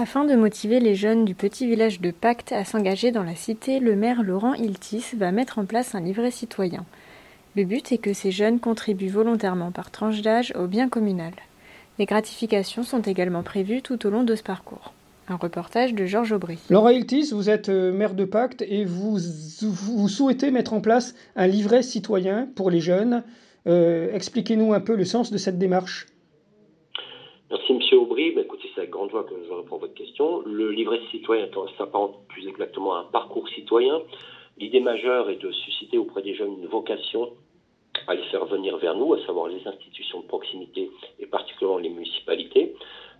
Afin de motiver les jeunes du petit village de Pacte à s'engager dans la cité, le maire Laurent Iltis va mettre en place un livret citoyen. Le but est que ces jeunes contribuent volontairement par tranche d'âge au bien communal. Des gratifications sont également prévues tout au long de ce parcours. Un reportage de Georges Aubry. Laura Iltis, vous êtes euh, maire de Pacte et vous, vous souhaitez mettre en place un livret citoyen pour les jeunes. Euh, expliquez-nous un peu le sens de cette démarche. Merci Monsieur Aubry. Ben, écoutez, c'est avec grande joie que je réponds à votre question. Le livret citoyen s'apparente plus exactement à un parcours citoyen. L'idée majeure est de susciter auprès des jeunes une vocation à les faire venir vers nous, à savoir les institutions de proximité et particulièrement les municipalités.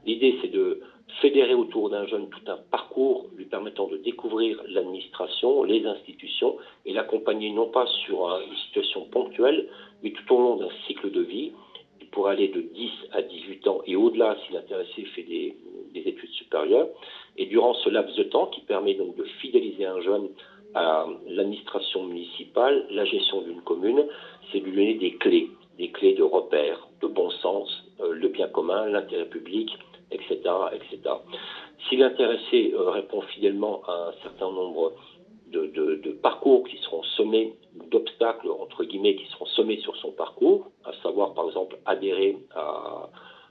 L'idée, c'est de fédérer autour d'un jeune tout un parcours lui permettant de découvrir l'administration, les institutions et l'accompagner non pas sur une situation ponctuelle, mais tout au long d'un cycle de vie pour aller de 10 à 18 ans et au-delà si l'intéressé fait des, des, études supérieures. Et durant ce laps de temps qui permet donc de fidéliser un jeune à l'administration municipale, la gestion d'une commune, c'est lui donner des clés, des clés de repère, de bon sens, euh, le bien commun, l'intérêt public, etc., etc. Si l'intéressé euh, répond fidèlement à un certain nombre de, de, parcours qui seront semés, d'obstacles, entre guillemets, qui seront semés sur son parcours, à savoir par exemple adhérer à,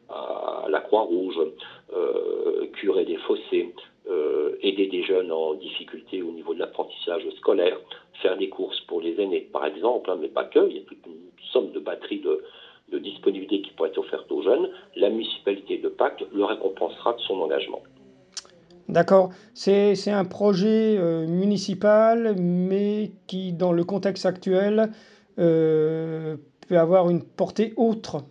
à la Croix-Rouge, euh, curer des fossés, euh, aider des jeunes en difficulté au niveau de l'apprentissage scolaire, faire des courses pour les aînés, par exemple, hein, mais pas que, il y a toute une somme de batteries de, disponibilité qui pourrait être offerte aux jeunes. La municipalité de Pâques le récompensera de son engagement. D'accord. C'est un projet euh, municipal, mais qui, dans le contexte actuel, peut avoir une portée autre.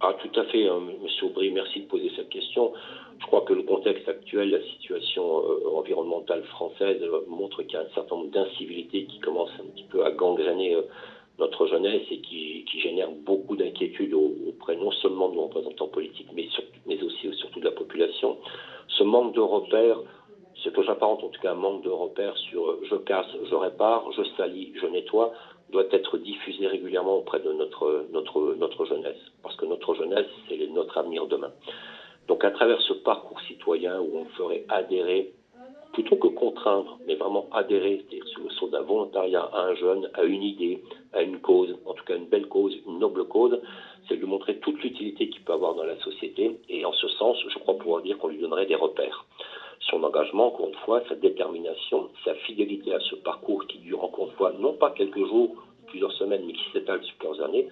Ah, tout à fait, hein, Monsieur Aubry, merci de poser cette question. Je crois que le contexte actuel, la situation euh, environnementale française montre qu'il y a un certain nombre d'incivilités qui commencent un petit peu à gangréner notre jeunesse et qui, qui génèrent beaucoup d'inquiétudes auprès non seulement de nos représentants politiques, mais, mais aussi surtout de la population ce manque de repères, ce que j'apparente en tout cas un manque de repères sur euh, je casse, je répare, je salis, je nettoie, doit être diffusé régulièrement auprès de notre, notre, notre jeunesse. Parce que notre jeunesse, c'est notre avenir demain. Donc à travers ce parcours citoyen où on ferait adhérer, plutôt que contraindre, mais vraiment adhérer, c'est-à-dire sur le saut d'un volontariat à un jeune, à une idée, à une cause, en tout cas une belle cause, une noble cause, c'est de lui montrer toute l'utilité qu'il peut avoir dans la société. Et en ce sens, je crois pouvoir dire qu'on lui donnerait des repères. Encore une fois, sa détermination, sa fidélité à ce parcours qui dure encore une fois non pas quelques jours, plusieurs semaines, mais qui s'étale sur plusieurs années,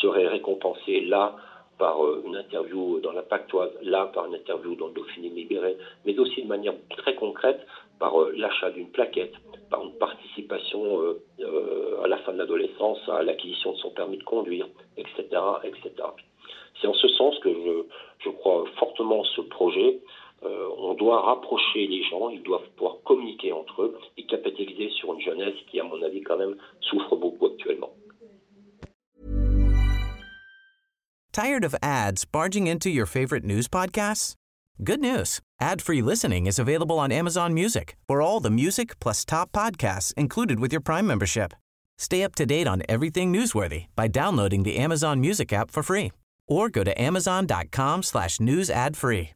serait récompensé là par euh, une interview dans la Pactoise, là par une interview dans le Dauphiné libéré, mais aussi de manière très concrète par euh, l'achat d'une plaquette, par une participation euh, à la fin de l'adolescence à l'acquisition de son permis de conduire, etc. etc. C'est en ce sens que je crois fortement ce projet. Euh, on doit rapprocher les gens, ils doivent pouvoir communiquer entre eux et capitaliser sur une jeunesse qui, à mon avis, quand même, souffre beaucoup actuellement. Tired of ads barging into your favorite news podcasts? Good news. Ad-free listening is available on Amazon Music for all the music plus top podcasts included with your Prime membership. Stay up to date on everything newsworthy by downloading the Amazon Music app for free or go to amazon.com slash news ad free.